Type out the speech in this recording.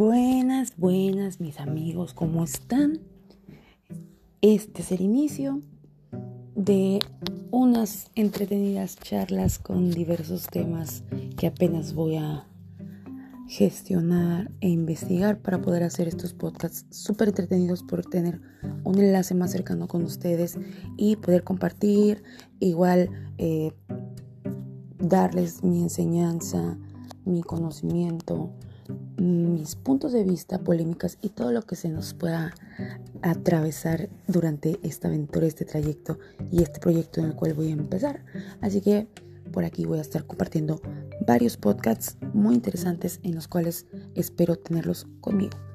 amigas, mis amigos, ¿cómo están? Este es el inicio de unas entretenidas charlas con diversos temas que apenas voy a gestionar e investigar para poder hacer estos podcasts súper entretenidos por tener un enlace más cercano con ustedes y poder compartir, igual eh, darles mi enseñanza, mi conocimiento, mis puntos de vista, polémicas y todo lo que se nos pueda atravesar durante esta aventura, este trayecto y este proyecto en el cual voy a empezar. Así que por aquí voy a estar compartiendo varios podcasts muy interesantes en los cuales espero tenerlos conmigo.